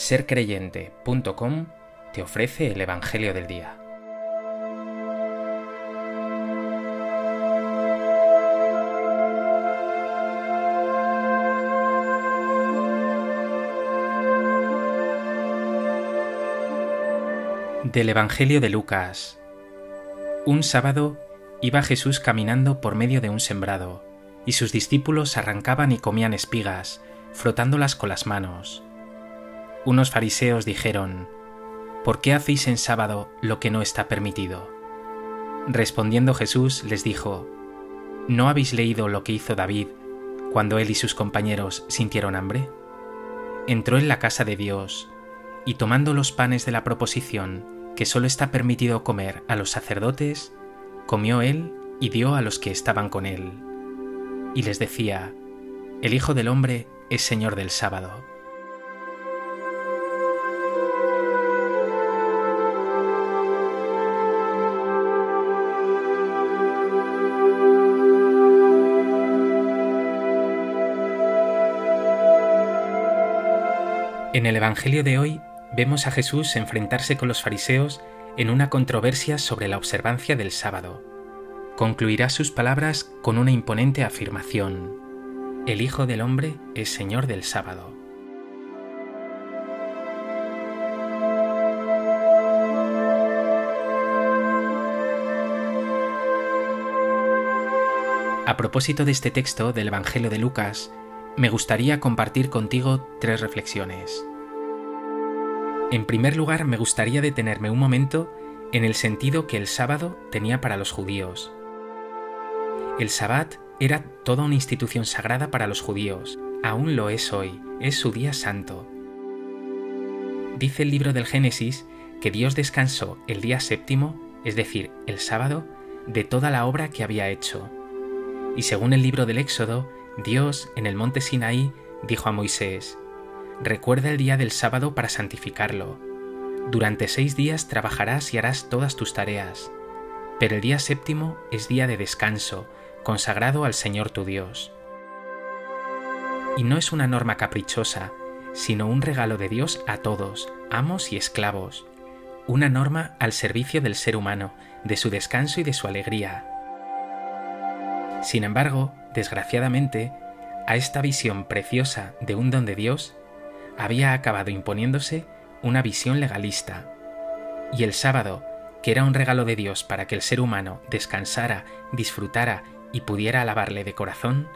sercreyente.com te ofrece el Evangelio del Día. Del Evangelio de Lucas. Un sábado iba Jesús caminando por medio de un sembrado, y sus discípulos arrancaban y comían espigas, frotándolas con las manos. Unos fariseos dijeron, ¿Por qué hacéis en sábado lo que no está permitido? Respondiendo Jesús les dijo, ¿No habéis leído lo que hizo David cuando él y sus compañeros sintieron hambre? Entró en la casa de Dios y tomando los panes de la proposición que solo está permitido comer a los sacerdotes, comió él y dio a los que estaban con él. Y les decía, El Hijo del Hombre es Señor del sábado. En el Evangelio de hoy vemos a Jesús enfrentarse con los fariseos en una controversia sobre la observancia del sábado. Concluirá sus palabras con una imponente afirmación. El Hijo del Hombre es Señor del sábado. A propósito de este texto del Evangelio de Lucas, me gustaría compartir contigo tres reflexiones. En primer lugar, me gustaría detenerme un momento en el sentido que el sábado tenía para los judíos. El sabbat era toda una institución sagrada para los judíos, aún lo es hoy, es su día santo. Dice el libro del Génesis que Dios descansó el día séptimo, es decir, el sábado, de toda la obra que había hecho. Y según el libro del Éxodo, Dios en el monte Sinaí dijo a Moisés, Recuerda el día del sábado para santificarlo. Durante seis días trabajarás y harás todas tus tareas, pero el día séptimo es día de descanso, consagrado al Señor tu Dios. Y no es una norma caprichosa, sino un regalo de Dios a todos, amos y esclavos, una norma al servicio del ser humano, de su descanso y de su alegría. Sin embargo, desgraciadamente, a esta visión preciosa de un don de Dios había acabado imponiéndose una visión legalista. Y el sábado, que era un regalo de Dios para que el ser humano descansara, disfrutara y pudiera alabarle de corazón,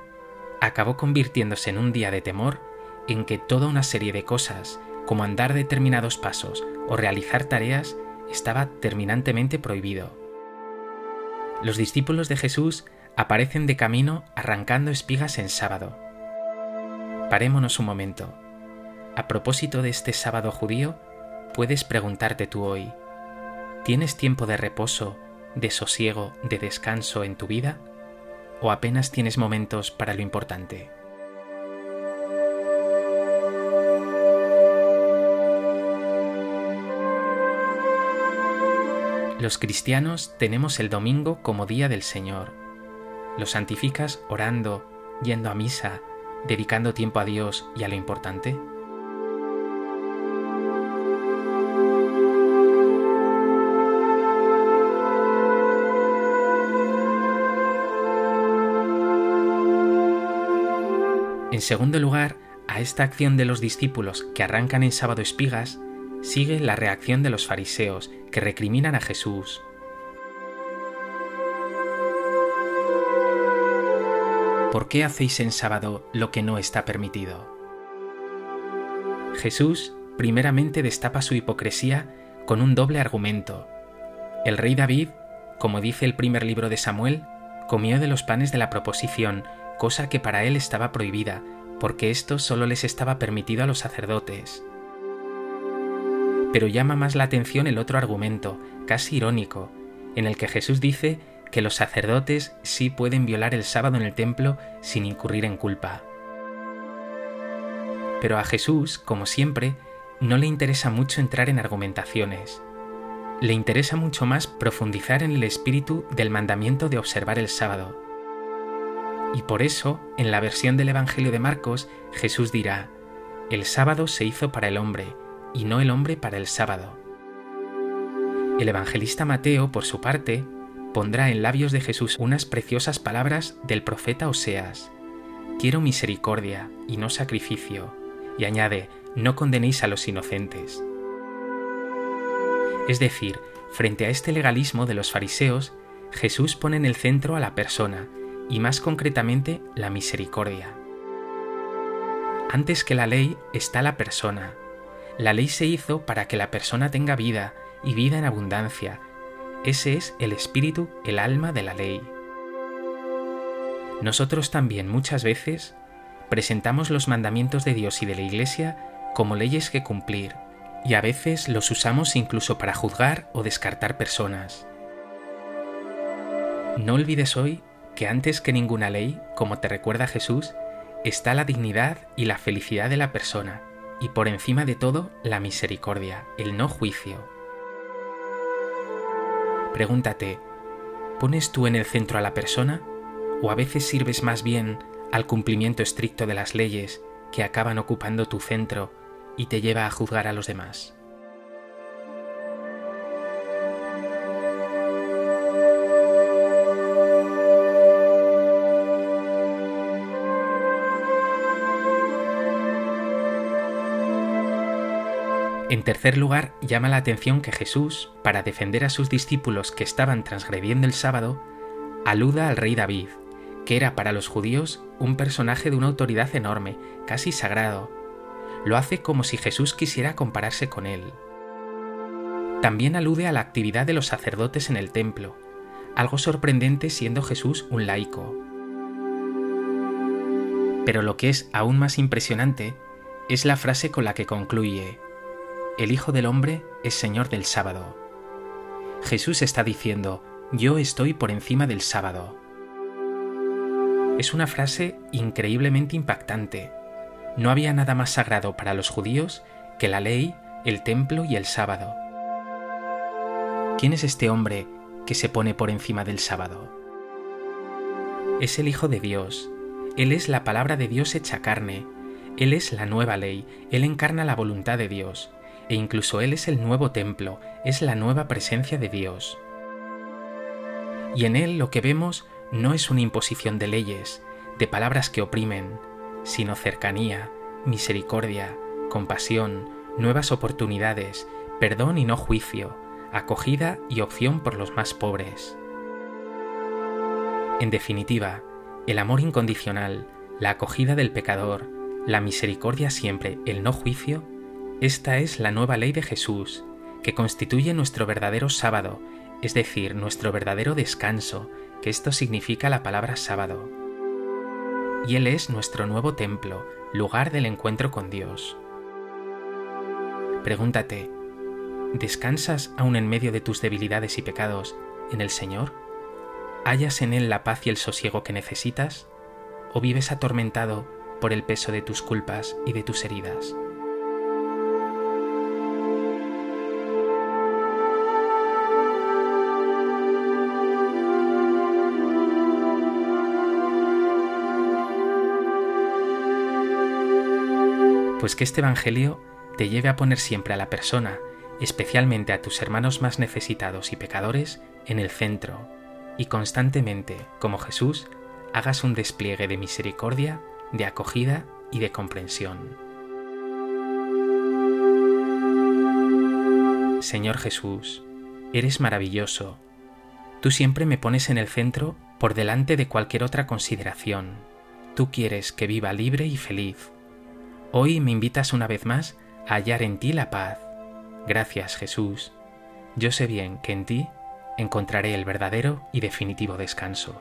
acabó convirtiéndose en un día de temor en que toda una serie de cosas, como andar determinados pasos o realizar tareas, estaba terminantemente prohibido. Los discípulos de Jesús aparecen de camino arrancando espigas en sábado. Parémonos un momento. A propósito de este sábado judío, puedes preguntarte tú hoy, ¿tienes tiempo de reposo, de sosiego, de descanso en tu vida? ¿O apenas tienes momentos para lo importante? Los cristianos tenemos el domingo como día del Señor ¿Lo santificas orando, yendo a misa, dedicando tiempo a Dios y a lo importante? En segundo lugar, a esta acción de los discípulos que arrancan en sábado espigas, sigue la reacción de los fariseos que recriminan a Jesús, ¿por qué hacéis en sábado lo que no está permitido? Jesús primeramente destapa su hipocresía con un doble argumento. El rey David, como dice el primer libro de Samuel, comió de los panes de la proposición, cosa que para él estaba prohibida, porque esto solo les estaba permitido a los sacerdotes. Pero llama más la atención el otro argumento, casi irónico, en el que Jesús dice que los sacerdotes sí pueden violar el sábado en el templo sin incurrir en culpa. Pero a Jesús, como siempre, no le interesa mucho entrar en argumentaciones. Le interesa mucho más profundizar en el espíritu del mandamiento de observar el sábado. Y por eso, en la versión del Evangelio de Marcos, Jesús dirá, El sábado se hizo para el hombre, y no el hombre para el sábado. El evangelista Mateo, por su parte, pondrá en labios de Jesús unas preciosas palabras del profeta Oseas. Quiero misericordia y no sacrificio. Y añade, no condenéis a los inocentes. Es decir, frente a este legalismo de los fariseos, Jesús pone en el centro a la persona, y más concretamente la misericordia. Antes que la ley está la persona. La ley se hizo para que la persona tenga vida, y vida en abundancia. Ese es el espíritu, el alma de la ley. Nosotros también muchas veces presentamos los mandamientos de Dios y de la Iglesia como leyes que cumplir, y a veces los usamos incluso para juzgar o descartar personas. No olvides hoy que antes que ninguna ley, como te recuerda Jesús, está la dignidad y la felicidad de la persona, y por encima de todo la misericordia, el no juicio. Pregúntate, ¿pones tú en el centro a la persona o a veces sirves más bien al cumplimiento estricto de las leyes que acaban ocupando tu centro y te lleva a juzgar a los demás? En tercer lugar, llama la atención que Jesús, para defender a sus discípulos que estaban transgrediendo el sábado, aluda al rey David, que era para los judíos un personaje de una autoridad enorme, casi sagrado. Lo hace como si Jesús quisiera compararse con él. También alude a la actividad de los sacerdotes en el templo, algo sorprendente siendo Jesús un laico. Pero lo que es aún más impresionante es la frase con la que concluye, el Hijo del Hombre es Señor del sábado. Jesús está diciendo, yo estoy por encima del sábado. Es una frase increíblemente impactante. No había nada más sagrado para los judíos que la ley, el templo y el sábado. ¿Quién es este hombre que se pone por encima del sábado? Es el Hijo de Dios. Él es la palabra de Dios hecha carne. Él es la nueva ley. Él encarna la voluntad de Dios e incluso Él es el nuevo templo, es la nueva presencia de Dios. Y en Él lo que vemos no es una imposición de leyes, de palabras que oprimen, sino cercanía, misericordia, compasión, nuevas oportunidades, perdón y no juicio, acogida y opción por los más pobres. En definitiva, el amor incondicional, la acogida del pecador, la misericordia siempre, el no juicio, esta es la nueva ley de Jesús, que constituye nuestro verdadero sábado, es decir, nuestro verdadero descanso, que esto significa la palabra sábado. Y Él es nuestro nuevo templo, lugar del encuentro con Dios. Pregúntate, ¿descansas aún en medio de tus debilidades y pecados en el Señor? ¿Hallas en Él la paz y el sosiego que necesitas? ¿O vives atormentado por el peso de tus culpas y de tus heridas? Pues que este Evangelio te lleve a poner siempre a la persona, especialmente a tus hermanos más necesitados y pecadores, en el centro, y constantemente, como Jesús, hagas un despliegue de misericordia, de acogida y de comprensión. Señor Jesús, eres maravilloso. Tú siempre me pones en el centro por delante de cualquier otra consideración. Tú quieres que viva libre y feliz Hoy me invitas una vez más a hallar en ti la paz. Gracias Jesús. Yo sé bien que en ti encontraré el verdadero y definitivo descanso.